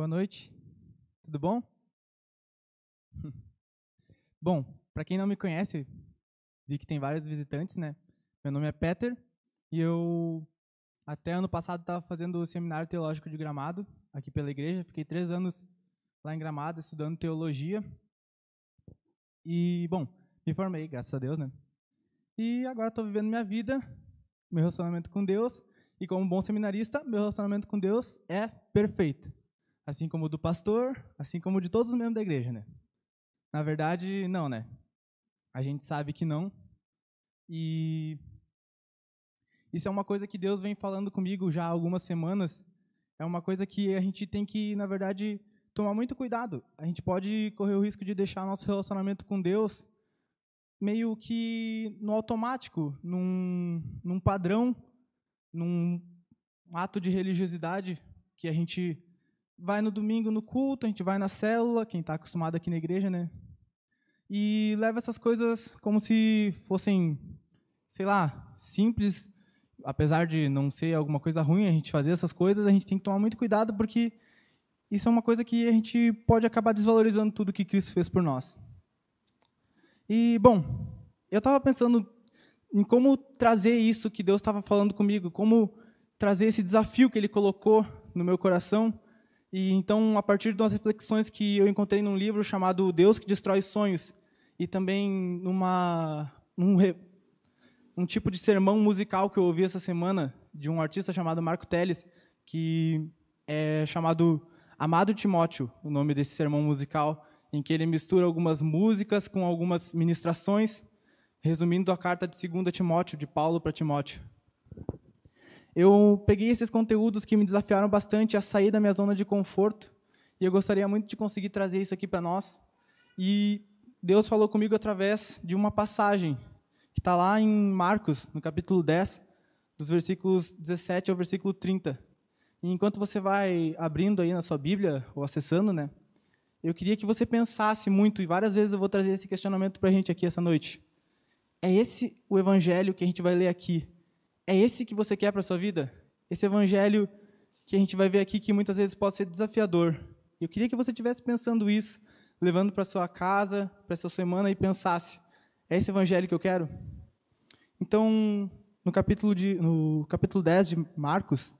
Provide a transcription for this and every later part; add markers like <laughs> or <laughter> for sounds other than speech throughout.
Boa noite. Tudo bom? <laughs> Bom, para quem não me conhece, vi que tem vários visitantes, né? Meu nome é Peter e eu até ano passado estava fazendo o seminário teológico de Gramado aqui pela igreja. Fiquei três anos lá em Gramado estudando teologia e bom, me formei, graças a Deus, né? E agora estou vivendo minha vida, meu relacionamento com Deus e como bom seminarista, meu relacionamento com Deus é perfeito. Assim como do pastor, assim como de todos os membros da igreja, né? Na verdade, não, né? A gente sabe que não. E isso é uma coisa que Deus vem falando comigo já há algumas semanas. É uma coisa que a gente tem que, na verdade, tomar muito cuidado. A gente pode correr o risco de deixar nosso relacionamento com Deus meio que no automático, num, num padrão num ato de religiosidade que a gente vai no domingo no culto, a gente vai na célula, quem está acostumado aqui na igreja, né? E leva essas coisas como se fossem, sei lá, simples. Apesar de não ser alguma coisa ruim a gente fazer essas coisas, a gente tem que tomar muito cuidado porque isso é uma coisa que a gente pode acabar desvalorizando tudo que Cristo fez por nós. E, bom, eu estava pensando em como trazer isso que Deus estava falando comigo, como trazer esse desafio que Ele colocou no meu coração. E então, a partir de umas reflexões que eu encontrei num livro chamado Deus que Destrói Sonhos, e também numa um, um tipo de sermão musical que eu ouvi essa semana de um artista chamado Marco Teles, que é chamado Amado Timóteo, o nome desse sermão musical, em que ele mistura algumas músicas com algumas ministrações resumindo a carta de 2 Timóteo, de Paulo para Timóteo. Eu peguei esses conteúdos que me desafiaram bastante a sair da minha zona de conforto, e eu gostaria muito de conseguir trazer isso aqui para nós. E Deus falou comigo através de uma passagem que está lá em Marcos, no capítulo 10, dos versículos 17 ao versículo 30. E enquanto você vai abrindo aí na sua Bíblia, ou acessando, né, eu queria que você pensasse muito, e várias vezes eu vou trazer esse questionamento para a gente aqui essa noite. É esse o evangelho que a gente vai ler aqui. É esse que você quer para a sua vida? Esse evangelho que a gente vai ver aqui que muitas vezes pode ser desafiador. Eu queria que você estivesse pensando isso, levando para sua casa, para sua semana e pensasse: é esse evangelho que eu quero? Então, no capítulo de no capítulo 10 de Marcos,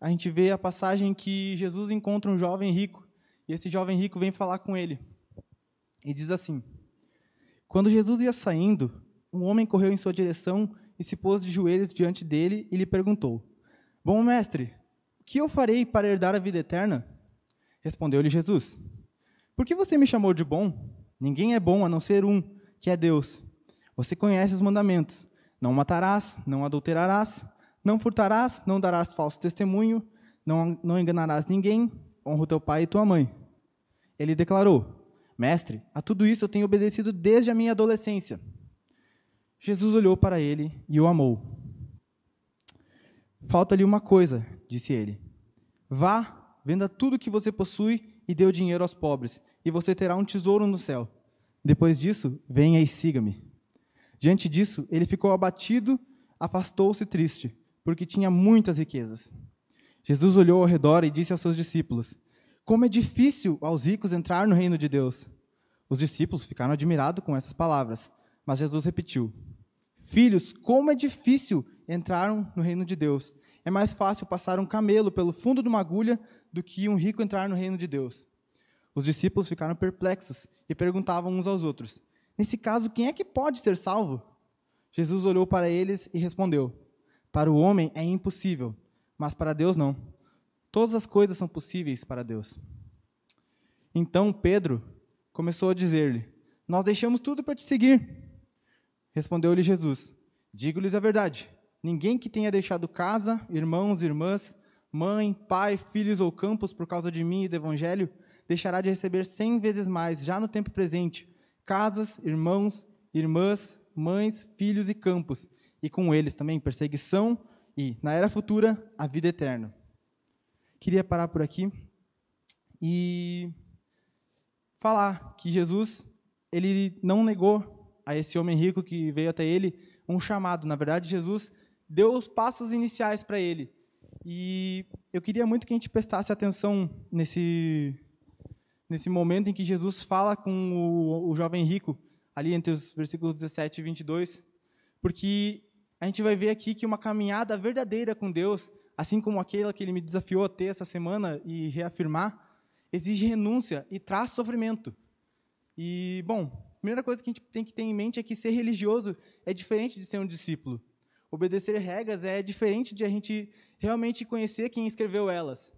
a gente vê a passagem que Jesus encontra um jovem rico, e esse jovem rico vem falar com ele. E diz assim: Quando Jesus ia saindo, um homem correu em sua direção e se pôs de joelhos diante dele e lhe perguntou: Bom mestre, o que eu farei para herdar a vida eterna? Respondeu-lhe Jesus: Por que você me chamou de bom? Ninguém é bom a não ser um, que é Deus. Você conhece os mandamentos: Não matarás, não adulterarás, não furtarás, não darás falso testemunho, não, não enganarás ninguém, honra teu pai e tua mãe. Ele declarou: Mestre, a tudo isso eu tenho obedecido desde a minha adolescência. Jesus olhou para ele e o amou. Falta-lhe uma coisa, disse ele. Vá, venda tudo que você possui e dê o dinheiro aos pobres, e você terá um tesouro no céu. Depois disso, venha e siga-me. Diante disso, ele ficou abatido, afastou-se triste, porque tinha muitas riquezas. Jesus olhou ao redor e disse aos seus discípulos: Como é difícil aos ricos entrar no reino de Deus. Os discípulos ficaram admirados com essas palavras, mas Jesus repetiu: Filhos, como é difícil entrar no reino de Deus. É mais fácil passar um camelo pelo fundo de uma agulha do que um rico entrar no reino de Deus. Os discípulos ficaram perplexos e perguntavam uns aos outros: Nesse caso, quem é que pode ser salvo? Jesus olhou para eles e respondeu: Para o homem é impossível, mas para Deus não. Todas as coisas são possíveis para Deus. Então Pedro começou a dizer-lhe: Nós deixamos tudo para te seguir. Respondeu-lhe Jesus: Digo-lhes a verdade. Ninguém que tenha deixado casa, irmãos, irmãs, mãe, pai, filhos ou campos por causa de mim e do evangelho, deixará de receber cem vezes mais, já no tempo presente, casas, irmãos, irmãs, mães, filhos e campos, e com eles também perseguição e, na era futura, a vida eterna. Queria parar por aqui e falar que Jesus, ele não negou a esse homem rico que veio até ele um chamado. Na verdade, Jesus deu os passos iniciais para ele. E eu queria muito que a gente prestasse atenção nesse, nesse momento em que Jesus fala com o, o jovem rico, ali entre os versículos 17 e 22, porque a gente vai ver aqui que uma caminhada verdadeira com Deus, assim como aquela que ele me desafiou a ter essa semana e reafirmar, exige renúncia e traz sofrimento. E, bom, primeira coisa que a gente tem que ter em mente é que ser religioso é diferente de ser um discípulo. Obedecer regras é diferente de a gente realmente conhecer quem escreveu elas.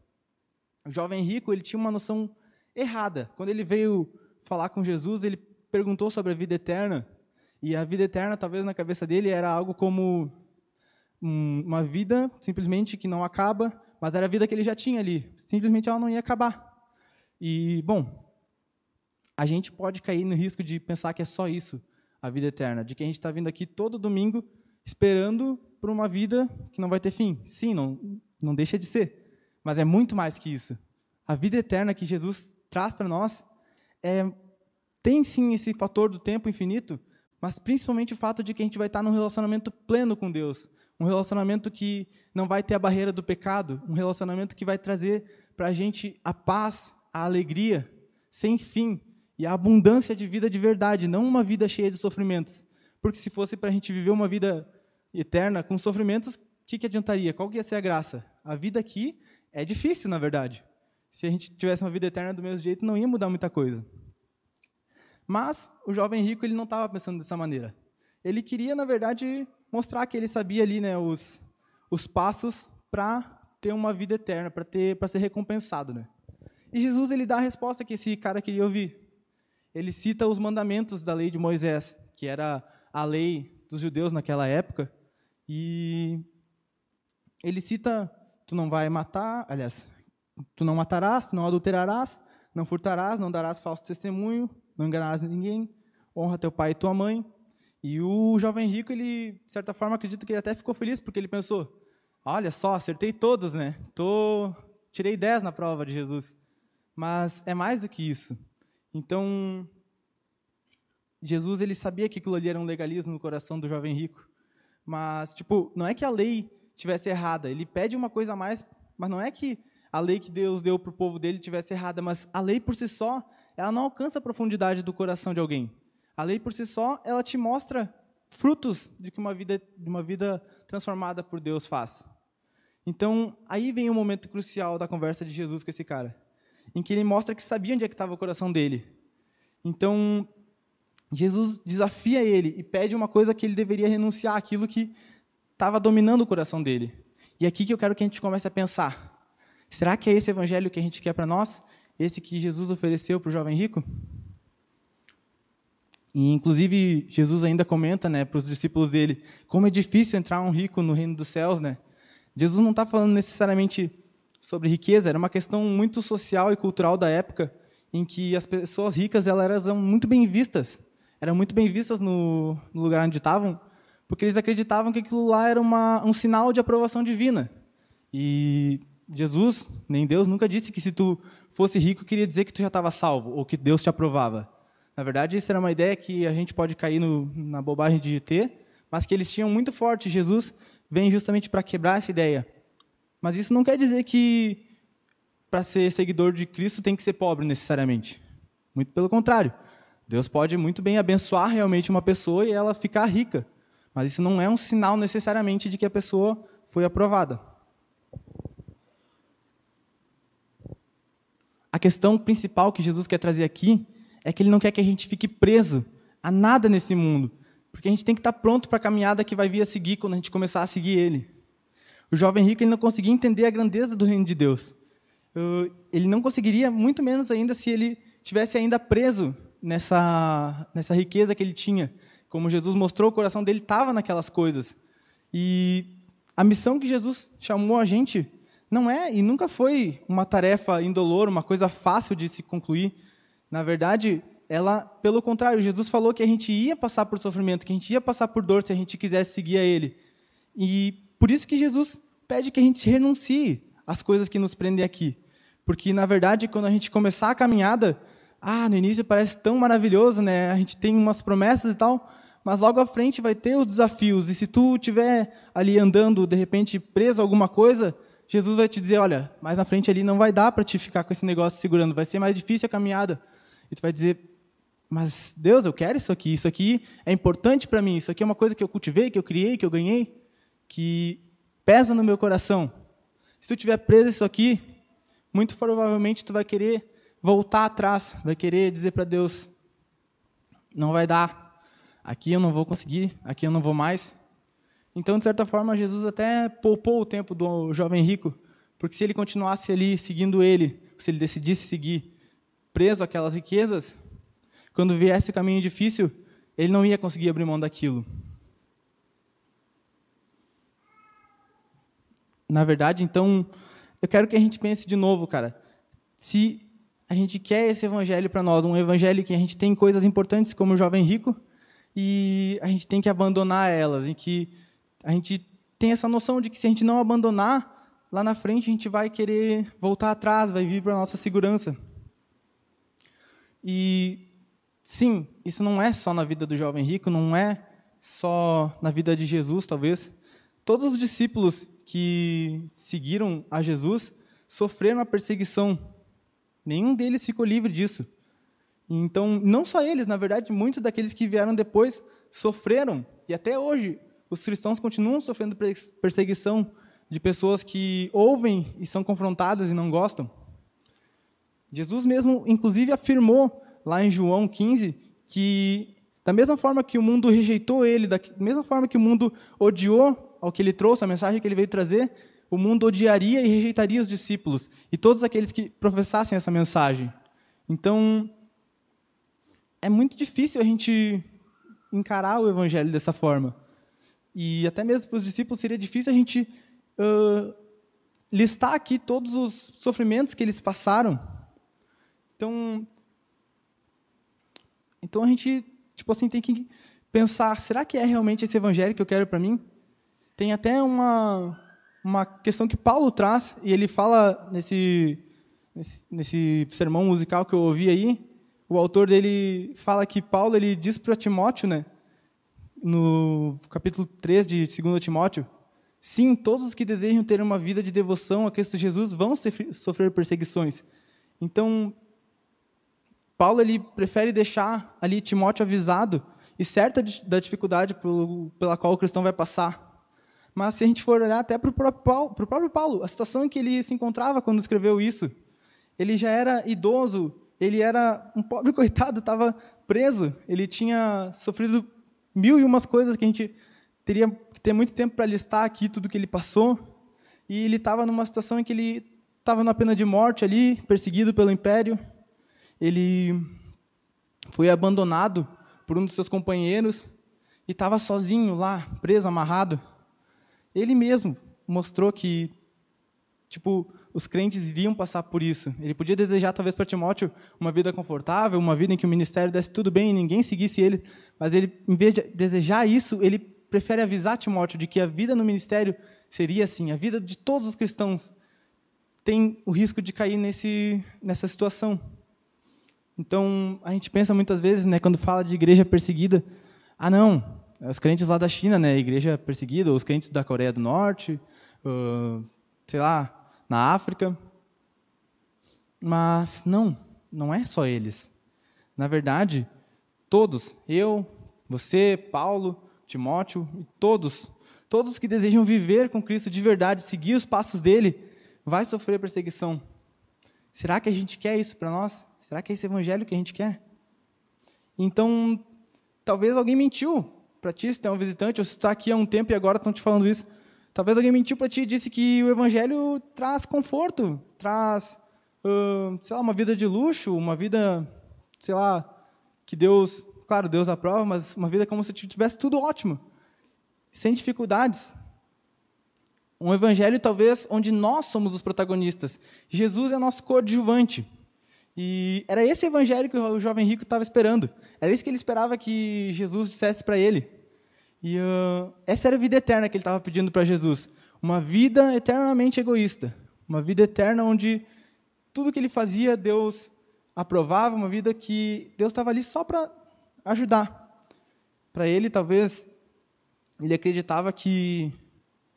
O jovem rico, ele tinha uma noção errada. Quando ele veio falar com Jesus, ele perguntou sobre a vida eterna. E a vida eterna, talvez na cabeça dele, era algo como uma vida simplesmente que não acaba, mas era a vida que ele já tinha ali. Simplesmente ela não ia acabar. E, bom, a gente pode cair no risco de pensar que é só isso, a vida eterna, de que a gente está vindo aqui todo domingo esperando por uma vida que não vai ter fim. Sim, não, não deixa de ser, mas é muito mais que isso. A vida eterna que Jesus traz para nós é, tem sim esse fator do tempo infinito, mas principalmente o fato de que a gente vai estar num relacionamento pleno com Deus, um relacionamento que não vai ter a barreira do pecado, um relacionamento que vai trazer para a gente a paz, a alegria, sem fim, e a abundância de vida de verdade, não uma vida cheia de sofrimentos. Porque se fosse para a gente viver uma vida eterna com sofrimentos, o que, que adiantaria? Qual que ia ser a graça? A vida aqui é difícil, na verdade. Se a gente tivesse uma vida eterna do mesmo jeito, não ia mudar muita coisa. Mas o jovem rico ele não estava pensando dessa maneira. Ele queria, na verdade, mostrar que ele sabia ali, né, os, os passos para ter uma vida eterna, para ter, para ser recompensado, né? E Jesus ele dá a resposta que esse cara queria ouvir ele cita os mandamentos da lei de Moisés, que era a lei dos judeus naquela época, e ele cita: tu não vai matar, aliás, tu não matarás, tu não adulterarás, não furtarás, não darás falso testemunho, não enganarás ninguém, honra teu pai e tua mãe. E o jovem rico, ele, de certa forma, acredito que ele até ficou feliz, porque ele pensou: olha só, acertei todos, né? Tô, tirei 10 na prova de Jesus. Mas é mais do que isso. Então, Jesus ele sabia que aquilo ali era um legalismo no coração do jovem rico. Mas, tipo, não é que a lei tivesse errada. Ele pede uma coisa a mais, mas não é que a lei que Deus deu para o povo dele tivesse errada. Mas a lei por si só, ela não alcança a profundidade do coração de alguém. A lei por si só, ela te mostra frutos de que uma vida, de uma vida transformada por Deus faz. Então, aí vem o momento crucial da conversa de Jesus com esse cara em que ele mostra que sabia onde é estava o coração dele. Então, Jesus desafia ele e pede uma coisa que ele deveria renunciar, aquilo que estava dominando o coração dele. E é aqui que eu quero que a gente comece a pensar. Será que é esse evangelho que a gente quer para nós? Esse que Jesus ofereceu para o jovem rico? E, inclusive, Jesus ainda comenta né, para os discípulos dele como é difícil entrar um rico no reino dos céus. Né? Jesus não está falando necessariamente sobre riqueza, era uma questão muito social e cultural da época, em que as pessoas ricas elas eram muito bem vistas, eram muito bem vistas no, no lugar onde estavam, porque eles acreditavam que aquilo lá era uma, um sinal de aprovação divina. E Jesus, nem Deus, nunca disse que se tu fosse rico queria dizer que tu já estava salvo ou que Deus te aprovava. Na verdade, isso era uma ideia que a gente pode cair no, na bobagem de ter, mas que eles tinham muito forte. Jesus vem justamente para quebrar essa ideia. Mas isso não quer dizer que para ser seguidor de Cristo tem que ser pobre necessariamente. Muito pelo contrário. Deus pode muito bem abençoar realmente uma pessoa e ela ficar rica. Mas isso não é um sinal necessariamente de que a pessoa foi aprovada. A questão principal que Jesus quer trazer aqui é que ele não quer que a gente fique preso a nada nesse mundo, porque a gente tem que estar pronto para a caminhada que vai vir a seguir quando a gente começar a seguir ele. O jovem rico ele não conseguia entender a grandeza do reino de Deus. Ele não conseguiria, muito menos ainda, se ele tivesse ainda preso nessa, nessa riqueza que ele tinha. Como Jesus mostrou, o coração dele estava naquelas coisas. E a missão que Jesus chamou a gente não é e nunca foi uma tarefa indolor, uma coisa fácil de se concluir. Na verdade, ela, pelo contrário, Jesus falou que a gente ia passar por sofrimento, que a gente ia passar por dor se a gente quisesse seguir a Ele. E por isso que Jesus pede que a gente renuncie às coisas que nos prendem aqui. Porque, na verdade, quando a gente começar a caminhada, ah, no início parece tão maravilhoso, né? A gente tem umas promessas e tal, mas logo à frente vai ter os desafios. E se tu estiver ali andando, de repente, preso a alguma coisa, Jesus vai te dizer, olha, mais na frente ali não vai dar para te ficar com esse negócio segurando, vai ser mais difícil a caminhada. E tu vai dizer, mas Deus, eu quero isso aqui, isso aqui é importante para mim, isso aqui é uma coisa que eu cultivei, que eu criei, que eu ganhei, que pesa no meu coração. Se tu tiver preso isso aqui, muito provavelmente tu vai querer voltar atrás, vai querer dizer para Deus, não vai dar, aqui eu não vou conseguir, aqui eu não vou mais. Então, de certa forma, Jesus até poupou o tempo do jovem rico, porque se ele continuasse ali seguindo ele, se ele decidisse seguir preso àquelas riquezas, quando viesse o caminho difícil, ele não ia conseguir abrir mão daquilo. Na verdade, então, eu quero que a gente pense de novo, cara. Se a gente quer esse evangelho para nós, um evangelho que a gente tem coisas importantes como o jovem rico, e a gente tem que abandonar elas, em que a gente tem essa noção de que se a gente não abandonar, lá na frente a gente vai querer voltar atrás, vai vir para a nossa segurança. E sim, isso não é só na vida do jovem rico, não é só na vida de Jesus, talvez. Todos os discípulos que seguiram a Jesus sofreram a perseguição. Nenhum deles ficou livre disso. Então, não só eles, na verdade, muitos daqueles que vieram depois sofreram, e até hoje os cristãos continuam sofrendo perseguição de pessoas que ouvem e são confrontadas e não gostam. Jesus mesmo, inclusive, afirmou lá em João 15 que, da mesma forma que o mundo rejeitou ele, da mesma forma que o mundo odiou ao que ele trouxe, a mensagem que ele veio trazer, o mundo odiaria e rejeitaria os discípulos e todos aqueles que professassem essa mensagem. Então, é muito difícil a gente encarar o evangelho dessa forma. E até mesmo para os discípulos seria difícil a gente uh, listar aqui todos os sofrimentos que eles passaram. Então, então a gente, tipo assim, tem que pensar, será que é realmente esse evangelho que eu quero para mim? Tem até uma uma questão que Paulo traz e ele fala nesse nesse, nesse sermão musical que eu ouvi aí, o autor dele fala que Paulo ele diz para Timóteo, né, no capítulo 3 de 2 Timóteo, sim, todos os que desejam ter uma vida de devoção a Cristo Jesus vão sofrer perseguições. Então, Paulo ele prefere deixar ali Timóteo avisado e certa da dificuldade pela qual o cristão vai passar. Mas se a gente for olhar até para o próprio Paulo, próprio Paulo, a situação em que ele se encontrava quando escreveu isso, ele já era idoso, ele era um pobre <laughs> coitado, estava preso, ele tinha sofrido mil e umas coisas que a gente teria que ter muito tempo para listar aqui tudo que ele passou, e ele estava numa situação em que ele estava na pena de morte ali, perseguido pelo império. Ele foi abandonado por um dos seus companheiros e estava sozinho lá, preso, amarrado. Ele mesmo mostrou que, tipo, os crentes iriam passar por isso. Ele podia desejar, talvez, para Timóteo uma vida confortável, uma vida em que o ministério desse tudo bem e ninguém seguisse ele, mas ele, em vez de desejar isso, ele prefere avisar Timóteo de que a vida no ministério seria assim, a vida de todos os cristãos tem o risco de cair nesse, nessa situação. Então, a gente pensa muitas vezes, né, quando fala de igreja perseguida, ah, não, os crentes lá da China, né, igreja perseguida, os crentes da Coreia do Norte, uh, sei lá, na África. Mas não, não é só eles. Na verdade, todos, eu, você, Paulo, Timóteo, todos, todos que desejam viver com Cristo de verdade, seguir os passos dele, vai sofrer perseguição. Será que a gente quer isso para nós? Será que é esse evangelho que a gente quer? Então, talvez alguém mentiu para ti, se tem um visitante, ou se está aqui há um tempo e agora estão te falando isso. Talvez alguém mentiu para ti e disse que o evangelho traz conforto, traz, uh, sei lá, uma vida de luxo, uma vida, sei lá, que Deus, claro, Deus aprova, mas uma vida como se tivesse tudo ótimo, sem dificuldades. Um evangelho talvez onde nós somos os protagonistas. Jesus é nosso coadjuvante. E era esse evangelho que o jovem rico estava esperando. Era isso que ele esperava que Jesus dissesse para ele. E uh, essa era a vida eterna que ele estava pedindo para Jesus. Uma vida eternamente egoísta. Uma vida eterna onde tudo que ele fazia, Deus aprovava. Uma vida que Deus estava ali só para ajudar. Para ele, talvez, ele acreditava que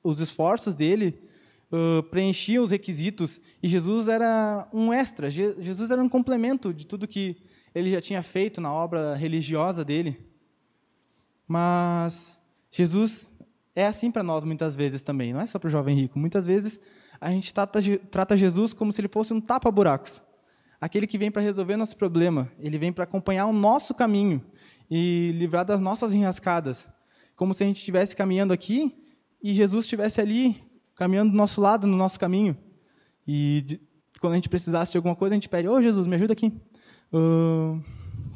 os esforços dele uh, preenchiam os requisitos e Jesus era um extra, Je Jesus era um complemento de tudo que ele já tinha feito na obra religiosa dele. Mas Jesus é assim para nós muitas vezes também, não é só para o jovem rico. Muitas vezes a gente trata, trata Jesus como se ele fosse um tapa-buracos. Aquele que vem para resolver nosso problema, ele vem para acompanhar o nosso caminho e livrar das nossas enrascadas. Como se a gente estivesse caminhando aqui e Jesus estivesse ali, caminhando do nosso lado, no nosso caminho. E de, quando a gente precisasse de alguma coisa, a gente pede: Ô oh, Jesus, me ajuda aqui. Uh,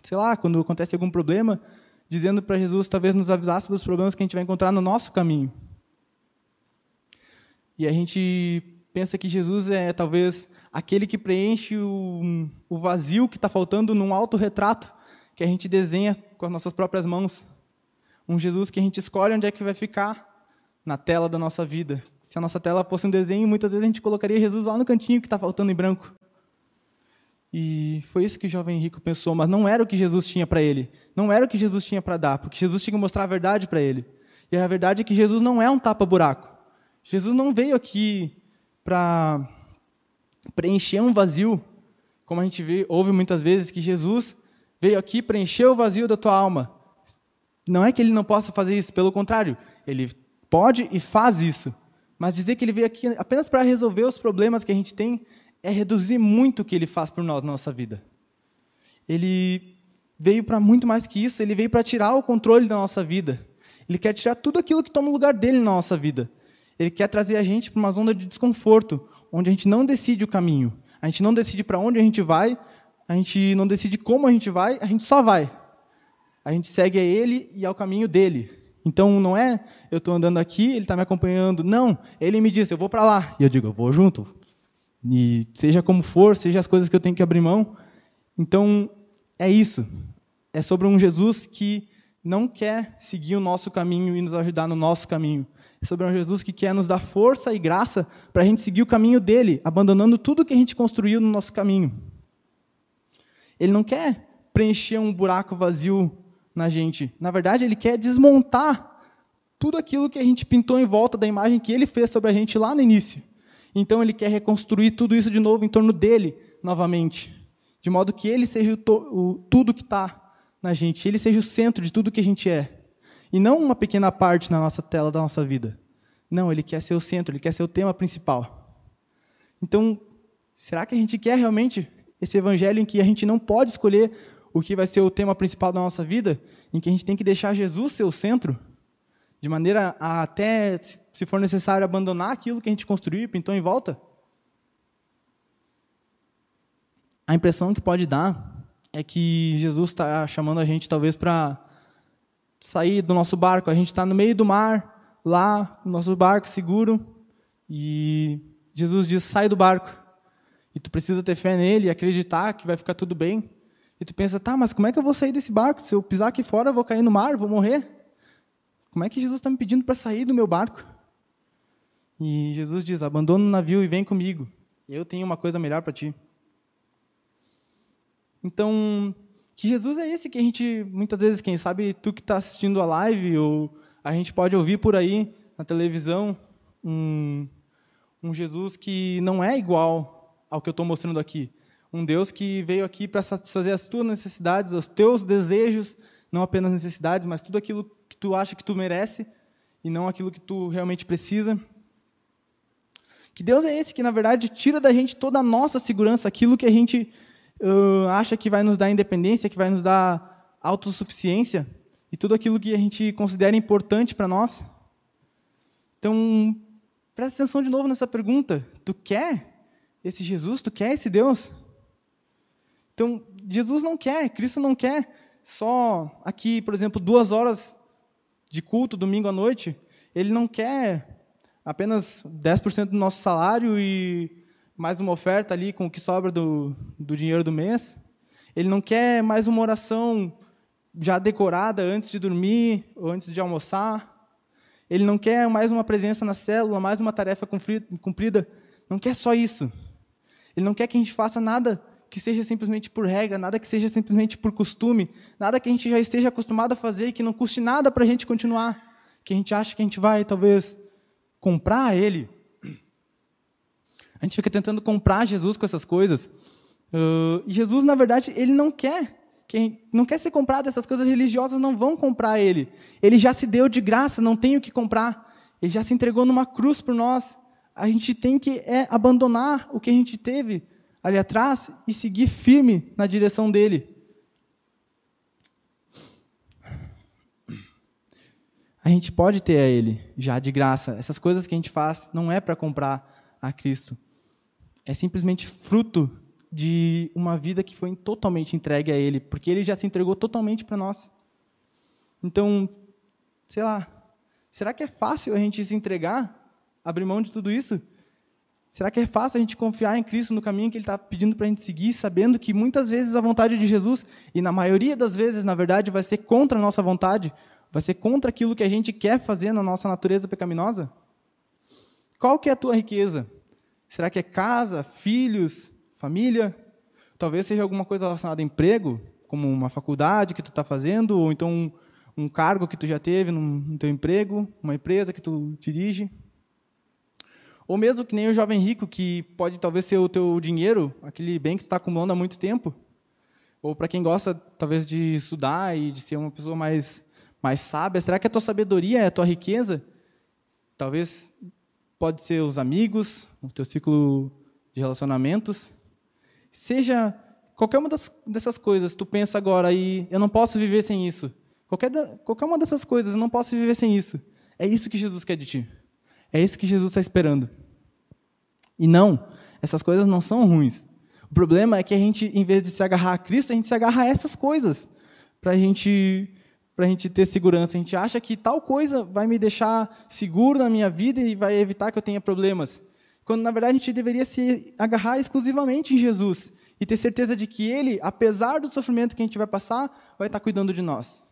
sei lá, quando acontece algum problema, dizendo para Jesus talvez nos avisasse dos problemas que a gente vai encontrar no nosso caminho. E a gente pensa que Jesus é talvez aquele que preenche o, o vazio que está faltando num autorretrato que a gente desenha com as nossas próprias mãos. Um Jesus que a gente escolhe onde é que vai ficar na tela da nossa vida. Se a nossa tela fosse um desenho, muitas vezes a gente colocaria Jesus lá no cantinho que está faltando em branco. E foi isso que o jovem rico pensou, mas não era o que Jesus tinha para ele. Não era o que Jesus tinha para dar, porque Jesus tinha que mostrar a verdade para ele. E a verdade é que Jesus não é um tapa-buraco. Jesus não veio aqui para preencher um vazio, como a gente vê, ouve muitas vezes que Jesus veio aqui preencher o vazio da tua alma. Não é que ele não possa fazer isso, pelo contrário, ele pode e faz isso. Mas dizer que ele veio aqui apenas para resolver os problemas que a gente tem é reduzir muito o que ele faz por nós na nossa vida. Ele veio para muito mais que isso, ele veio para tirar o controle da nossa vida. Ele quer tirar tudo aquilo que toma o lugar dele na nossa vida. Ele quer trazer a gente para uma zona de desconforto, onde a gente não decide o caminho. A gente não decide para onde a gente vai, a gente não decide como a gente vai, a gente só vai. A gente segue a ele e ao caminho dele. Então não é eu estou andando aqui, ele está me acompanhando. Não, ele me diz, eu vou para lá. E eu digo, eu vou junto. E seja como for, seja as coisas que eu tenho que abrir mão. Então é isso. É sobre um Jesus que não quer seguir o nosso caminho e nos ajudar no nosso caminho sobre um Jesus que quer nos dar força e graça para a gente seguir o caminho dele, abandonando tudo que a gente construiu no nosso caminho. Ele não quer preencher um buraco vazio na gente. Na verdade, ele quer desmontar tudo aquilo que a gente pintou em volta da imagem que ele fez sobre a gente lá no início. Então, ele quer reconstruir tudo isso de novo em torno dele, novamente. De modo que ele seja o, o tudo que está na gente, ele seja o centro de tudo que a gente é. E não uma pequena parte na nossa tela da nossa vida. Não, ele quer ser o centro, ele quer ser o tema principal. Então, será que a gente quer realmente esse evangelho em que a gente não pode escolher o que vai ser o tema principal da nossa vida, em que a gente tem que deixar Jesus ser o centro, de maneira a até, se for necessário, abandonar aquilo que a gente construiu e pintou em volta? A impressão que pode dar é que Jesus está chamando a gente, talvez, para sair do nosso barco. A gente está no meio do mar, lá, nosso barco seguro, e Jesus diz: sai do barco. E tu precisa ter fé nele e acreditar que vai ficar tudo bem. E tu pensa, tá, mas como é que eu vou sair desse barco? Se eu pisar aqui fora, eu vou cair no mar, vou morrer. Como é que Jesus está me pedindo para sair do meu barco? E Jesus diz: abandona o navio e vem comigo. Eu tenho uma coisa melhor para ti. Então, que Jesus é esse que a gente, muitas vezes, quem sabe tu que está assistindo a live, ou a gente pode ouvir por aí na televisão, um, um Jesus que não é igual ao que eu estou mostrando aqui. Um Deus que veio aqui para satisfazer as tuas necessidades, os teus desejos, não apenas necessidades, mas tudo aquilo que tu acha que tu merece e não aquilo que tu realmente precisa. Que Deus é esse que, na verdade, tira da gente toda a nossa segurança, aquilo que a gente uh, acha que vai nos dar independência, que vai nos dar autossuficiência e tudo aquilo que a gente considera importante para nós. Então, presta atenção de novo nessa pergunta. Tu quer esse Jesus? Tu quer esse Deus? Então, Jesus não quer, Cristo não quer só aqui, por exemplo, duas horas de culto domingo à noite. Ele não quer apenas 10% do nosso salário e mais uma oferta ali com o que sobra do, do dinheiro do mês. Ele não quer mais uma oração já decorada antes de dormir ou antes de almoçar. Ele não quer mais uma presença na célula, mais uma tarefa cumprida. Não quer só isso. Ele não quer que a gente faça nada que seja simplesmente por regra, nada que seja simplesmente por costume, nada que a gente já esteja acostumado a fazer e que não custe nada para a gente continuar. Que a gente acha que a gente vai, talvez, comprar ele A gente fica tentando comprar Jesus com essas coisas. Uh, Jesus, na verdade, ele não quer. Quem não quer ser comprado, essas coisas religiosas não vão comprar ele. Ele já se deu de graça, não tem o que comprar. Ele já se entregou numa cruz por nós. A gente tem que é, abandonar o que a gente teve ali atrás e seguir firme na direção dele. A gente pode ter a ele já de graça. Essas coisas que a gente faz não é para comprar a Cristo. É simplesmente fruto de uma vida que foi totalmente entregue a Ele, porque Ele já se entregou totalmente para nós. Então, sei lá, será que é fácil a gente se entregar, abrir mão de tudo isso? Será que é fácil a gente confiar em Cristo no caminho que Ele está pedindo para a gente seguir, sabendo que muitas vezes a vontade de Jesus, e na maioria das vezes, na verdade, vai ser contra a nossa vontade, vai ser contra aquilo que a gente quer fazer na nossa natureza pecaminosa? Qual que é a tua riqueza? Será que é casa, filhos, família, talvez seja alguma coisa relacionada a emprego, como uma faculdade que tu está fazendo, ou então um, um, cargo que tu já teve no, no teu emprego, uma empresa que tu dirige. Ou mesmo que nem o jovem rico, que pode talvez ser o teu dinheiro, aquele bem que está acumulando há muito tempo. Ou para quem gosta, talvez, de estudar e de ser uma pessoa mais, mais sábia, será que a tua sabedoria é a tua riqueza? Talvez pode ser os amigos, o teu ciclo de relacionamentos. Seja qualquer uma das, dessas coisas, tu pensa agora e eu não posso viver sem isso. Qualquer, qualquer uma dessas coisas, eu não posso viver sem isso. É isso que Jesus quer de ti. É isso que Jesus está esperando. E não, essas coisas não são ruins. O problema é que a gente, em vez de se agarrar a Cristo, a gente se agarra a essas coisas para a gente, a gente ter segurança. A gente acha que tal coisa vai me deixar seguro na minha vida e vai evitar que eu tenha problemas. Quando, na verdade, a gente deveria se agarrar exclusivamente em Jesus e ter certeza de que Ele, apesar do sofrimento que a gente vai passar, vai estar cuidando de nós.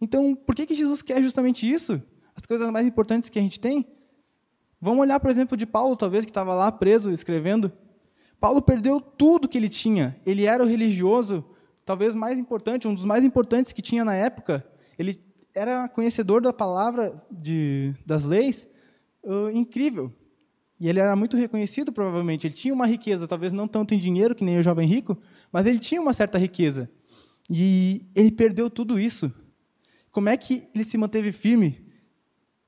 Então, por que, que Jesus quer justamente isso? As coisas mais importantes que a gente tem? Vamos olhar, por exemplo, de Paulo, talvez, que estava lá preso, escrevendo. Paulo perdeu tudo que ele tinha. Ele era o religioso, talvez mais importante, um dos mais importantes que tinha na época. Ele era conhecedor da palavra, de, das leis, uh, incrível. E ele era muito reconhecido, provavelmente. Ele tinha uma riqueza, talvez não tanto em dinheiro que nem o jovem rico, mas ele tinha uma certa riqueza. E ele perdeu tudo isso. Como é que ele se manteve firme?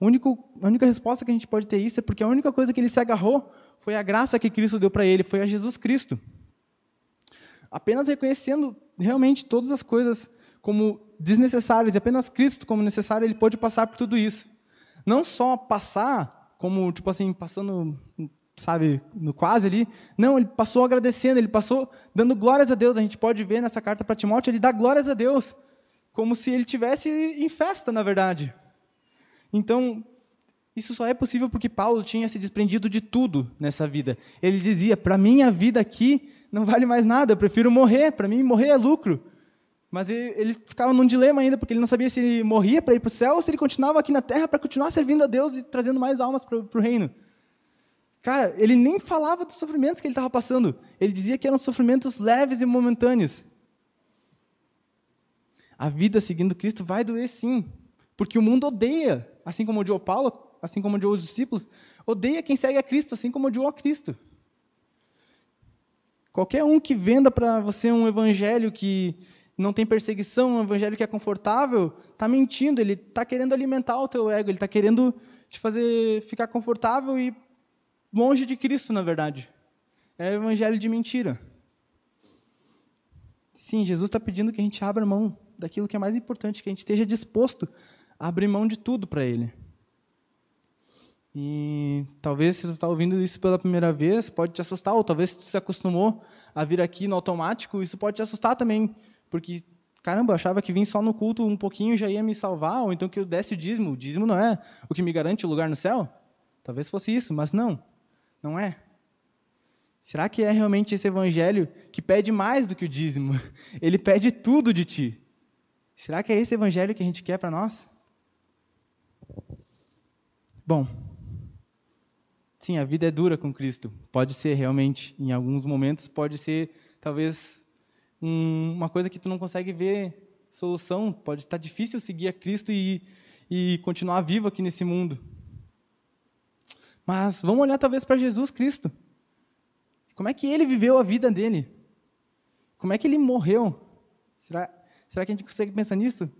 Único, a única resposta que a gente pode ter isso é porque a única coisa que ele se agarrou foi a graça que Cristo deu para ele, foi a Jesus Cristo. Apenas reconhecendo realmente todas as coisas como desnecessárias e apenas Cristo como necessário, ele pode passar por tudo isso. Não só passar como, tipo assim, passando, sabe, no quase ali. Não, ele passou agradecendo, ele passou dando glórias a Deus. A gente pode ver nessa carta para Timóteo, ele dá glórias a Deus, como se ele tivesse em festa, na verdade. Então, isso só é possível porque Paulo tinha se desprendido de tudo nessa vida. Ele dizia: para mim a vida aqui não vale mais nada, eu prefiro morrer, para mim morrer é lucro. Mas ele, ele, ficava num dilema ainda, porque ele não sabia se ele morria para ir para o céu ou se ele continuava aqui na terra para continuar servindo a Deus e trazendo mais almas para o reino. Cara, ele nem falava dos sofrimentos que ele estava passando. Ele dizia que eram sofrimentos leves e momentâneos. A vida seguindo Cristo vai doer sim, porque o mundo odeia, assim como odiou Paulo, assim como odiou os discípulos, odeia quem segue a Cristo, assim como odiou a Cristo. Qualquer um que venda para você um evangelho que não tem perseguição, um evangelho que é confortável, está mentindo, ele está querendo alimentar o teu ego, ele está querendo te fazer ficar confortável e longe de Cristo, na verdade. É o evangelho de mentira. Sim, Jesus está pedindo que a gente abra mão daquilo que é mais importante, que a gente esteja disposto abrir mão de tudo para Ele. E talvez se você está ouvindo isso pela primeira vez, pode te assustar, ou talvez se você se acostumou a vir aqui no automático, isso pode te assustar também, porque, caramba, eu achava que vir só no culto um pouquinho já ia me salvar, ou então que eu desse o dízimo. O dízimo não é o que me garante o lugar no céu? Talvez fosse isso, mas não, não é. Será que é realmente esse evangelho que pede mais do que o dízimo? <laughs> Ele pede tudo de ti. Será que é esse evangelho que a gente quer para nós? Bom, sim, a vida é dura com Cristo. Pode ser realmente, em alguns momentos, pode ser talvez um, uma coisa que tu não consegue ver solução. Pode estar difícil seguir a Cristo e, e continuar vivo aqui nesse mundo. Mas vamos olhar talvez para Jesus Cristo. Como é que ele viveu a vida dele? Como é que ele morreu? Será, será que a gente consegue pensar nisso?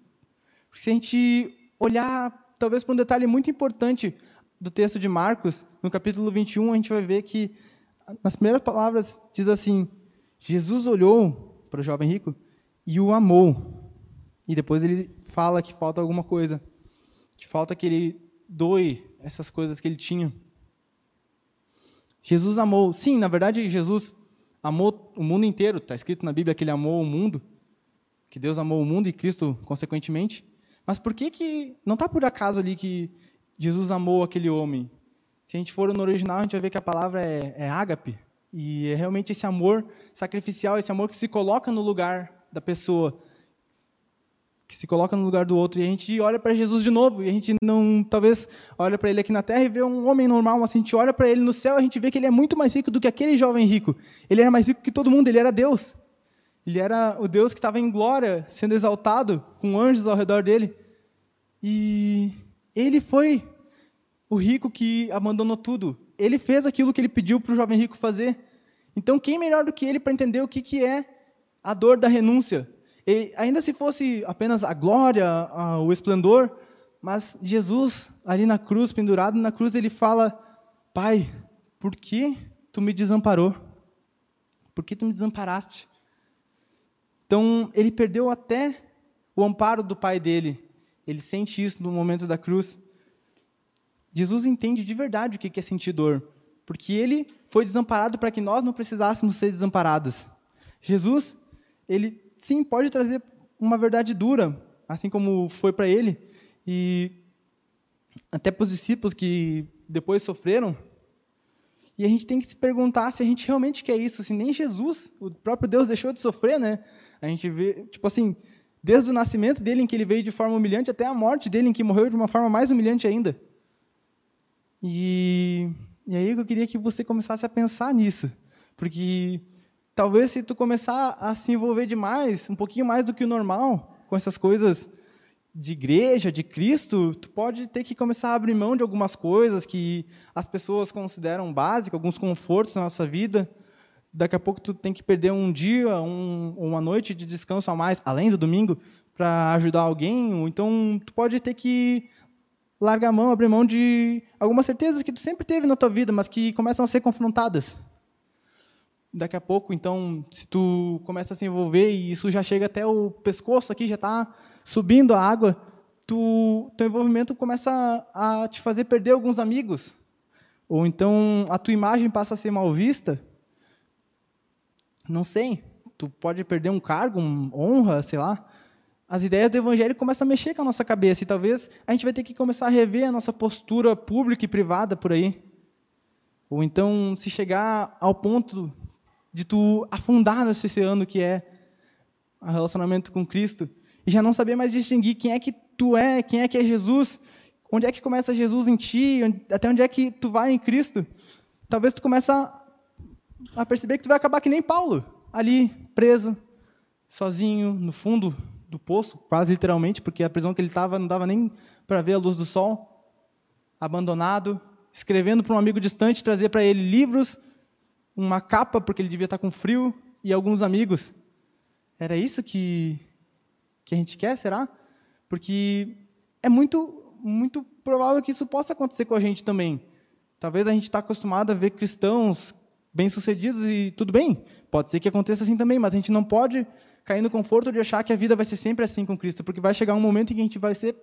Porque se a gente olhar talvez para um detalhe muito importante do texto de Marcos, no capítulo 21, a gente vai ver que nas primeiras palavras diz assim: Jesus olhou para o jovem rico e o amou. E depois ele fala que falta alguma coisa, que falta que ele doe essas coisas que ele tinha. Jesus amou. Sim, na verdade, Jesus amou o mundo inteiro. Está escrito na Bíblia que ele amou o mundo, que Deus amou o mundo e Cristo, consequentemente. Mas por que que não está por acaso ali que Jesus amou aquele homem? Se a gente for no original, a gente vai ver que a palavra é, é ágape. E é realmente esse amor sacrificial, esse amor que se coloca no lugar da pessoa que se coloca no lugar do outro. E a gente olha para Jesus de novo, e a gente não, talvez, olha para ele aqui na terra e vê um homem normal, mas a gente olha para ele no céu, a gente vê que ele é muito mais rico do que aquele jovem rico. Ele era mais rico que todo mundo, ele era Deus. Ele era o Deus que estava em glória, sendo exaltado, com anjos ao redor dele. E ele foi o rico que abandonou tudo. Ele fez aquilo que ele pediu para o jovem rico fazer. Então, quem melhor do que ele para entender o que, que é a dor da renúncia? E ainda se fosse apenas a glória, a, o esplendor, mas Jesus, ali na cruz, pendurado na cruz, ele fala: Pai, por que tu me desamparou? Por que tu me desamparaste? Então, ele perdeu até o amparo do pai dele. Ele sente isso no momento da cruz. Jesus entende de verdade o que é sentir dor, porque ele foi desamparado para que nós não precisássemos ser desamparados. Jesus, ele sim, pode trazer uma verdade dura, assim como foi para ele, e até para os discípulos que depois sofreram. E a gente tem que se perguntar se a gente realmente quer isso, se nem Jesus, o próprio Deus, deixou de sofrer, né? A gente vê, tipo assim, desde o nascimento dele, em que ele veio de forma humilhante, até a morte dele, em que morreu de uma forma mais humilhante ainda. E, e aí eu queria que você começasse a pensar nisso, porque talvez se tu começar a se envolver demais, um pouquinho mais do que o normal, com essas coisas de igreja, de Cristo, tu pode ter que começar a abrir mão de algumas coisas que as pessoas consideram básicas, alguns confortos na nossa vida. Daqui a pouco tu tem que perder um dia, um, uma noite de descanso a mais, além do domingo, para ajudar alguém. Ou então tu pode ter que largar a mão, abrir mão de algumas certezas que tu sempre teve na tua vida, mas que começam a ser confrontadas daqui a pouco, então, se tu começa a se envolver e isso já chega até o pescoço aqui, já está subindo a água, tu, teu envolvimento começa a, a te fazer perder alguns amigos. Ou então a tua imagem passa a ser mal vista. Não sei, tu pode perder um cargo, uma honra, sei lá. As ideias do evangelho começam a mexer com a nossa cabeça e talvez a gente vai ter que começar a rever a nossa postura pública e privada por aí. Ou então, se chegar ao ponto de tu afundar nesse oceano que é o relacionamento com Cristo e já não saber mais distinguir quem é que tu é, quem é que é Jesus, onde é que começa Jesus em ti, até onde é que tu vai em Cristo. Talvez tu comece a perceber que tu vai acabar que nem Paulo, ali preso, sozinho no fundo do poço, quase literalmente, porque a prisão que ele estava não dava nem para ver a luz do sol, abandonado, escrevendo para um amigo distante trazer para ele livros uma capa porque ele devia estar com frio e alguns amigos. Era isso que que a gente quer, será? Porque é muito muito provável que isso possa acontecer com a gente também. Talvez a gente está acostumado a ver cristãos bem-sucedidos e tudo bem. Pode ser que aconteça assim também, mas a gente não pode cair no conforto de achar que a vida vai ser sempre assim com Cristo, porque vai chegar um momento em que a gente vai ser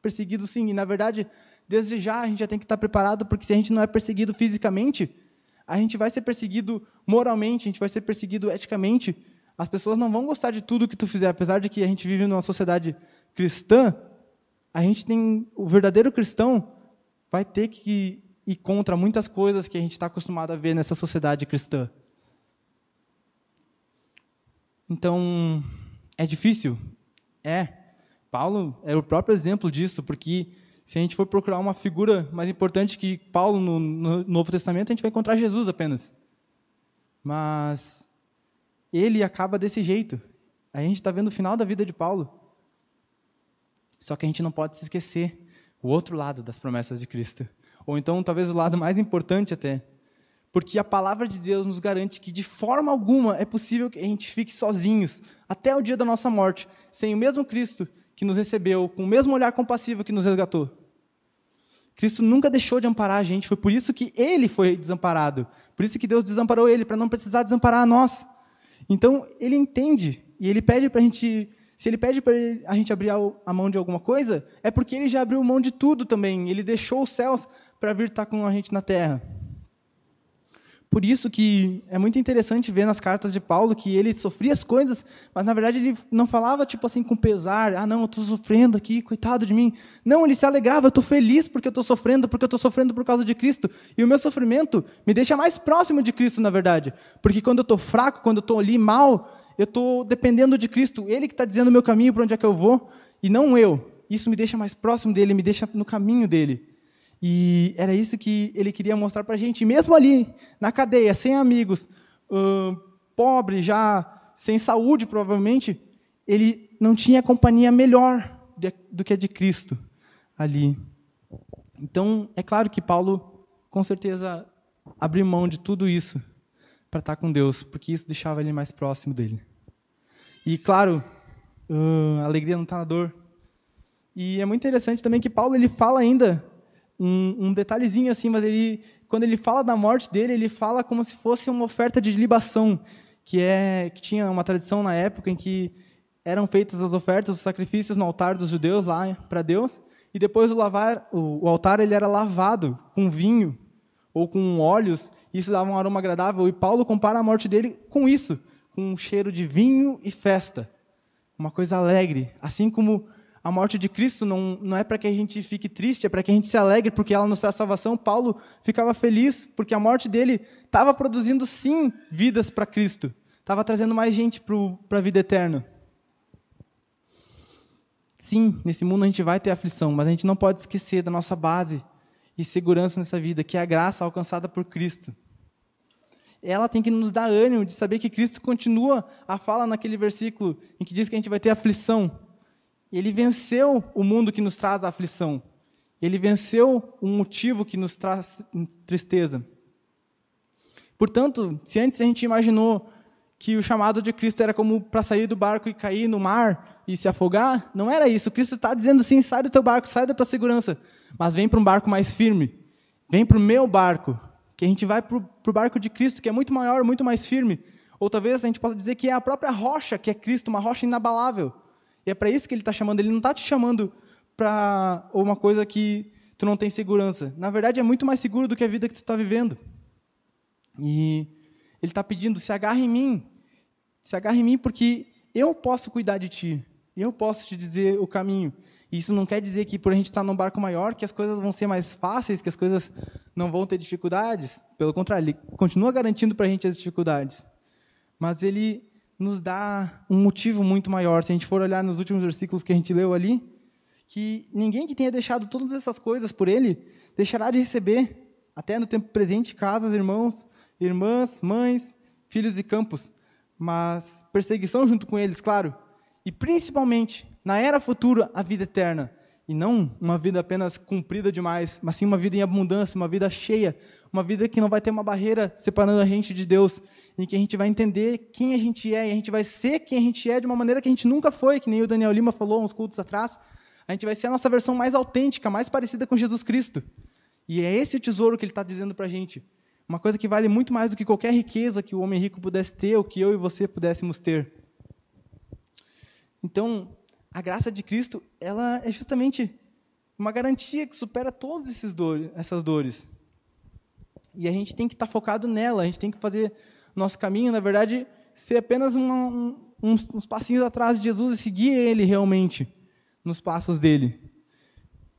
perseguido sim, e na verdade, desde já a gente já tem que estar preparado, porque se a gente não é perseguido fisicamente, a gente vai ser perseguido moralmente, a gente vai ser perseguido eticamente. As pessoas não vão gostar de tudo que tu fizer, apesar de que a gente vive numa sociedade cristã, a gente tem o verdadeiro cristão vai ter que ir contra muitas coisas que a gente está acostumado a ver nessa sociedade cristã. Então, é difícil? É. Paulo é o próprio exemplo disso, porque se a gente for procurar uma figura mais importante que Paulo no, no Novo Testamento, a gente vai encontrar Jesus apenas. Mas ele acaba desse jeito. A gente está vendo o final da vida de Paulo. Só que a gente não pode se esquecer o outro lado das promessas de Cristo. Ou então, talvez o lado mais importante até. Porque a palavra de Deus nos garante que, de forma alguma, é possível que a gente fique sozinhos até o dia da nossa morte, sem o mesmo Cristo que nos recebeu, com o mesmo olhar compassivo que nos resgatou. Cristo nunca deixou de amparar a gente, foi por isso que ele foi desamparado. Por isso que Deus desamparou ele, para não precisar desamparar a nós. Então, ele entende e ele pede para a gente. Se ele pede para a gente abrir a mão de alguma coisa, é porque ele já abriu mão de tudo também. Ele deixou os céus para vir estar com a gente na terra. Por isso que é muito interessante ver nas cartas de Paulo que ele sofria as coisas, mas na verdade ele não falava tipo assim com pesar, ah não, eu estou sofrendo aqui, coitado de mim. Não, ele se alegrava, eu estou feliz porque eu estou sofrendo, porque eu estou sofrendo por causa de Cristo. E o meu sofrimento me deixa mais próximo de Cristo, na verdade. Porque quando eu estou fraco, quando eu estou ali mal, eu estou dependendo de Cristo. Ele que está dizendo o meu caminho para onde é que eu vou, e não eu. Isso me deixa mais próximo dele, me deixa no caminho dele. E era isso que ele queria mostrar para a gente. mesmo ali, na cadeia, sem amigos, uh, pobre, já sem saúde, provavelmente, ele não tinha companhia melhor do que a de Cristo ali. Então, é claro que Paulo, com certeza, abriu mão de tudo isso para estar com Deus, porque isso deixava ele mais próximo dele. E, claro, uh, a alegria não está na dor. E é muito interessante também que Paulo ele fala ainda um, um detalhezinho assim, mas ele, quando ele fala da morte dele, ele fala como se fosse uma oferta de libação, que é que tinha uma tradição na época em que eram feitas as ofertas, os sacrifícios no altar dos judeus lá para Deus, e depois o lavar, o, o altar ele era lavado com vinho ou com óleos, e isso dava um aroma agradável. E Paulo compara a morte dele com isso, com um cheiro de vinho e festa, uma coisa alegre, assim como a morte de Cristo não, não é para que a gente fique triste, é para que a gente se alegre, porque ela nos traz salvação. Paulo ficava feliz, porque a morte dele estava produzindo, sim, vidas para Cristo. Estava trazendo mais gente para a vida eterna. Sim, nesse mundo a gente vai ter aflição, mas a gente não pode esquecer da nossa base e segurança nessa vida, que é a graça alcançada por Cristo. Ela tem que nos dar ânimo de saber que Cristo continua a fala naquele versículo em que diz que a gente vai ter aflição, ele venceu o mundo que nos traz aflição. Ele venceu o motivo que nos traz tristeza. Portanto, se antes a gente imaginou que o chamado de Cristo era como para sair do barco e cair no mar e se afogar, não era isso. Cristo está dizendo sim, sai do teu barco, sai da tua segurança, mas vem para um barco mais firme. Vem para o meu barco, que a gente vai para o barco de Cristo, que é muito maior, muito mais firme. Ou talvez a gente possa dizer que é a própria rocha, que é Cristo, uma rocha inabalável. E é para isso que ele está chamando. Ele não está te chamando para uma coisa que tu não tem segurança. Na verdade, é muito mais seguro do que a vida que tu está vivendo. E ele está pedindo: se agarre em mim. Se agarre em mim, porque eu posso cuidar de ti. Eu posso te dizer o caminho. Isso não quer dizer que por a gente estar tá num barco maior que as coisas vão ser mais fáceis, que as coisas não vão ter dificuldades. Pelo contrário, ele continua garantindo para a gente as dificuldades. Mas ele nos dá um motivo muito maior. Se a gente for olhar nos últimos versículos que a gente leu ali, que ninguém que tenha deixado todas essas coisas por ele deixará de receber, até no tempo presente, casas, irmãos, irmãs, mães, filhos e campos, mas perseguição junto com eles, claro, e principalmente na era futura a vida eterna, e não uma vida apenas cumprida demais, mas sim uma vida em abundância, uma vida cheia, uma vida que não vai ter uma barreira separando a gente de Deus, em que a gente vai entender quem a gente é, e a gente vai ser quem a gente é de uma maneira que a gente nunca foi, que nem o Daniel Lima falou uns cultos atrás. A gente vai ser a nossa versão mais autêntica, mais parecida com Jesus Cristo. E é esse o tesouro que ele está dizendo para a gente. Uma coisa que vale muito mais do que qualquer riqueza que o homem rico pudesse ter, ou que eu e você pudéssemos ter. Então, a graça de Cristo, ela é justamente uma garantia que supera todas essas dores. E a gente tem que estar tá focado nela, a gente tem que fazer nosso caminho, na verdade, ser apenas uma, um, uns, uns passinhos atrás de Jesus e seguir Ele realmente nos passos dele,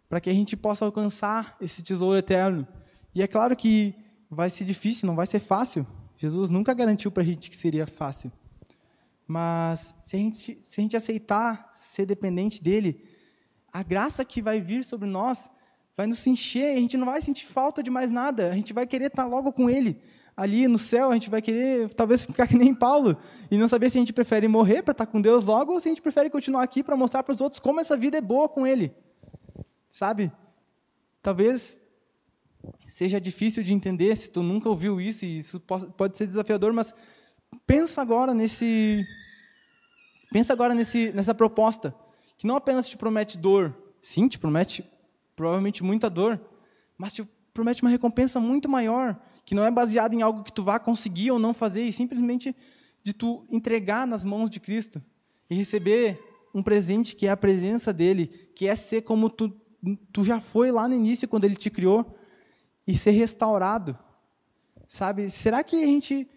para que a gente possa alcançar esse tesouro eterno. E é claro que vai ser difícil, não vai ser fácil. Jesus nunca garantiu para a gente que seria fácil. Mas se a, gente, se a gente aceitar ser dependente dele, a graça que vai vir sobre nós vai nos encher, a gente não vai sentir falta de mais nada, a gente vai querer estar logo com Ele. Ali no céu, a gente vai querer talvez <laughs> ficar que nem Paulo e não saber se a gente prefere morrer para estar com Deus logo ou se a gente prefere continuar aqui para mostrar para os outros como essa vida é boa com Ele. Sabe? Talvez seja difícil de entender, se tu nunca ouviu isso, e isso pode ser desafiador, mas pensa agora nesse pensa agora nesse, nessa proposta, que não apenas te promete dor, sim, te promete provavelmente muita dor, mas te promete uma recompensa muito maior, que não é baseada em algo que tu vá conseguir ou não fazer, e simplesmente de tu entregar nas mãos de Cristo e receber um presente que é a presença dele, que é ser como tu, tu já foi lá no início quando ele te criou e ser restaurado. Sabe? Será que a gente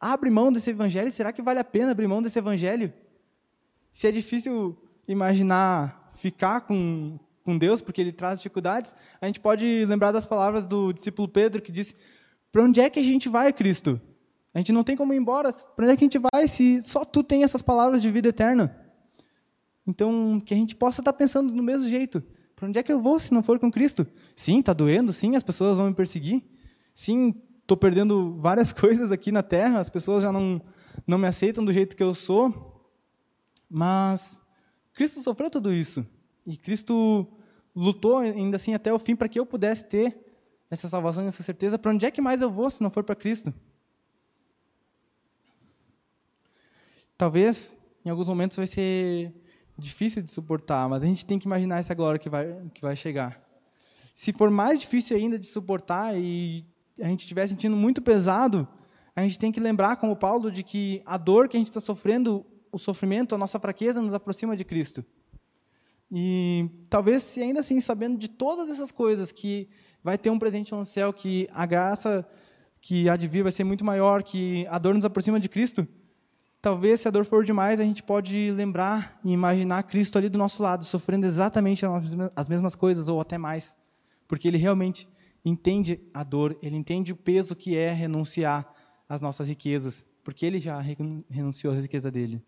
abre mão desse evangelho? Será que vale a pena abrir mão desse evangelho? Se é difícil imaginar ficar com, com Deus porque ele traz dificuldades, a gente pode lembrar das palavras do discípulo Pedro que disse: Para onde é que a gente vai, Cristo? A gente não tem como ir embora. Para onde é que a gente vai se só tu tem essas palavras de vida eterna? Então, que a gente possa estar pensando do mesmo jeito. Para onde é que eu vou se não for com Cristo? Sim, está doendo, sim, as pessoas vão me perseguir. Sim, estou perdendo várias <laughs> coisas aqui na terra, as pessoas já não, não me aceitam do jeito que eu sou. Mas Cristo sofreu tudo isso. E Cristo lutou ainda assim até o fim para que eu pudesse ter essa salvação e essa certeza. Para onde é que mais eu vou se não for para Cristo? Talvez em alguns momentos vai ser difícil de suportar, mas a gente tem que imaginar essa glória que vai, que vai chegar. Se for mais difícil ainda de suportar e a gente estiver sentindo muito pesado, a gente tem que lembrar, como Paulo, de que a dor que a gente está sofrendo, o sofrimento, a nossa fraqueza nos aproxima de Cristo. E talvez, se ainda assim, sabendo de todas essas coisas, que vai ter um presente no céu, que a graça que há de vir vai ser muito maior, que a dor nos aproxima de Cristo, talvez, se a dor for demais, a gente pode lembrar e imaginar Cristo ali do nosso lado, sofrendo exatamente as mesmas coisas, ou até mais. Porque ele realmente entende a dor, ele entende o peso que é renunciar às nossas riquezas, porque ele já renunciou às riquezas dele.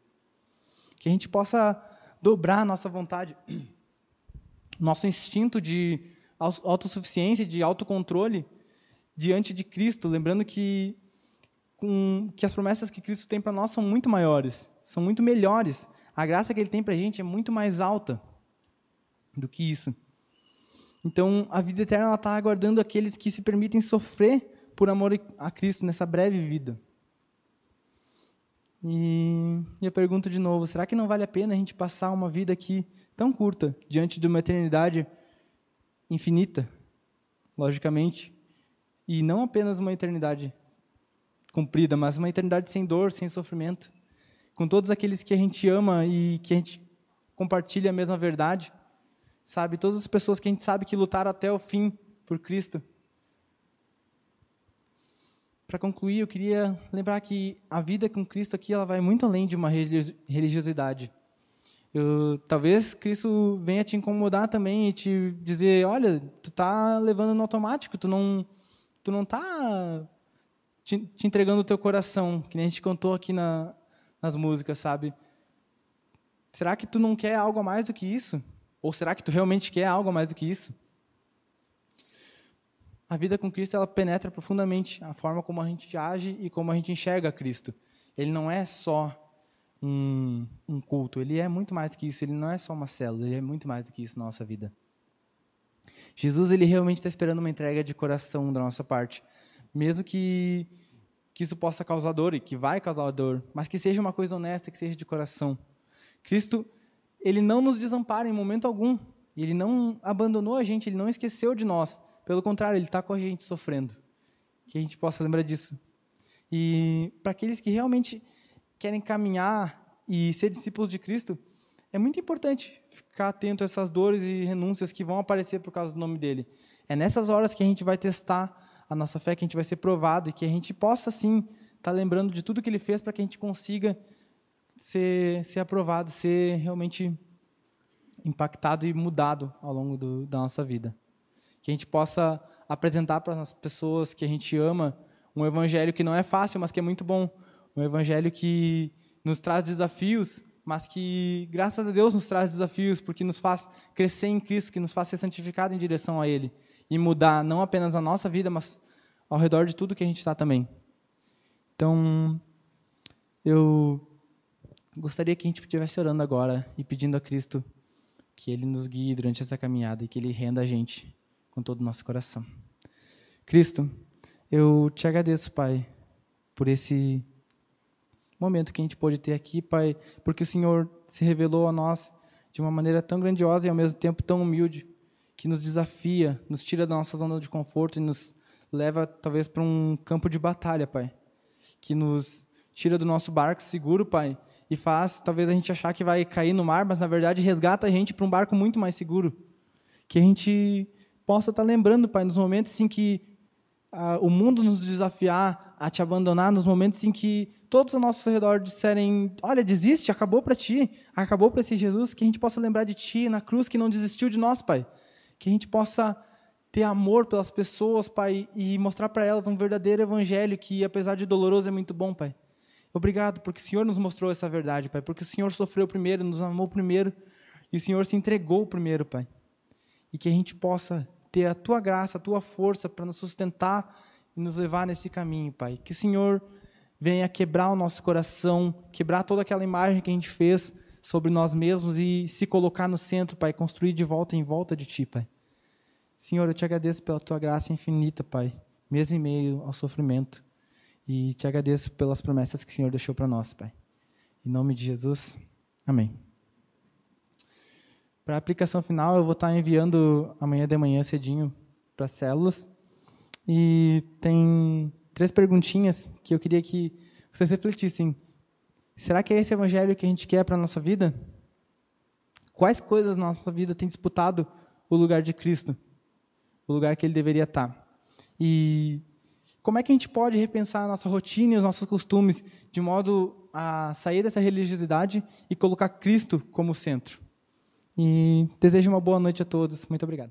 Que a gente possa dobrar a nossa vontade, <clears throat> nosso instinto de autossuficiência, de autocontrole diante de Cristo, lembrando que com, que as promessas que Cristo tem para nós são muito maiores, são muito melhores. A graça que Ele tem para a gente é muito mais alta do que isso. Então, a vida eterna está aguardando aqueles que se permitem sofrer por amor a Cristo nessa breve vida. E, e eu pergunto de novo: será que não vale a pena a gente passar uma vida aqui tão curta, diante de uma eternidade infinita, logicamente, e não apenas uma eternidade cumprida, mas uma eternidade sem dor, sem sofrimento, com todos aqueles que a gente ama e que a gente compartilha a mesma verdade, sabe? Todas as pessoas que a gente sabe que lutaram até o fim por Cristo. Para concluir, eu queria lembrar que a vida com Cristo aqui ela vai muito além de uma religiosidade. Eu, talvez Cristo venha te incomodar também e te dizer, olha, tu tá levando no automático, tu não, tu não tá te, te entregando o teu coração, que nem a gente cantou aqui na, nas músicas, sabe? Será que tu não quer algo a mais do que isso? Ou será que tu realmente quer algo mais do que isso? A vida com Cristo ela penetra profundamente a forma como a gente age e como a gente enxerga Cristo. Ele não é só um, um culto, ele é muito mais que isso. Ele não é só uma célula, ele é muito mais do que isso na nossa vida. Jesus ele realmente está esperando uma entrega de coração da nossa parte mesmo que, que isso possa causar dor e que vai causar dor, mas que seja uma coisa honesta, que seja de coração. Cristo, ele não nos desampara em momento algum. Ele não abandonou a gente, ele não esqueceu de nós. Pelo contrário, ele está com a gente sofrendo. Que a gente possa lembrar disso. E para aqueles que realmente querem caminhar e ser discípulos de Cristo, é muito importante ficar atento a essas dores e renúncias que vão aparecer por causa do nome dele. É nessas horas que a gente vai testar a nossa fé, que a gente vai ser provado e que a gente possa, sim, estar tá lembrando de tudo que ele fez para que a gente consiga ser, ser aprovado, ser realmente impactado e mudado ao longo do, da nossa vida. Que a gente possa apresentar para as pessoas que a gente ama um evangelho que não é fácil, mas que é muito bom. Um evangelho que nos traz desafios, mas que, graças a Deus, nos traz desafios, porque nos faz crescer em Cristo, que nos faz ser santificado em direção a Ele e mudar não apenas a nossa vida, mas ao redor de tudo que a gente está também. Então, eu gostaria que a gente estivesse orando agora e pedindo a Cristo que Ele nos guie durante essa caminhada e que Ele renda a gente com todo o nosso coração. Cristo, eu te agradeço, Pai, por esse momento que a gente pôde ter aqui, Pai, porque o Senhor se revelou a nós de uma maneira tão grandiosa e ao mesmo tempo tão humilde, que nos desafia, nos tira da nossa zona de conforto e nos leva talvez para um campo de batalha, Pai, que nos tira do nosso barco seguro, Pai, e faz talvez a gente achar que vai cair no mar, mas na verdade resgata a gente para um barco muito mais seguro. Que a gente possa estar tá lembrando, Pai, nos momentos em que ah, o mundo nos desafiar a te abandonar, nos momentos em que todos ao nosso redor disserem: Olha, desiste, acabou para ti, acabou para esse Jesus, que a gente possa lembrar de ti na cruz que não desistiu de nós, Pai. Que a gente possa ter amor pelas pessoas, Pai, e mostrar para elas um verdadeiro evangelho que, apesar de doloroso, é muito bom, Pai. Obrigado, porque o Senhor nos mostrou essa verdade, Pai, porque o Senhor sofreu primeiro, nos amou primeiro, e o Senhor se entregou primeiro, Pai. E que a gente possa ter a Tua graça, a Tua força para nos sustentar e nos levar nesse caminho, Pai. Que o Senhor venha quebrar o nosso coração, quebrar toda aquela imagem que a gente fez sobre nós mesmos e se colocar no centro, Pai, construir de volta em volta de Ti, Pai. Senhor, eu te agradeço pela Tua graça infinita, Pai, mês e meio ao sofrimento. E te agradeço pelas promessas que o Senhor deixou para nós, Pai. Em nome de Jesus, amém. Para a aplicação final, eu vou estar enviando amanhã de manhã cedinho para as células. E tem três perguntinhas que eu queria que vocês refletissem. Será que é esse evangelho que a gente quer para a nossa vida? Quais coisas na nossa vida têm disputado o lugar de Cristo? O lugar que ele deveria estar? E como é que a gente pode repensar a nossa rotina e os nossos costumes de modo a sair dessa religiosidade e colocar Cristo como centro? E desejo uma boa noite a todos. Muito obrigado.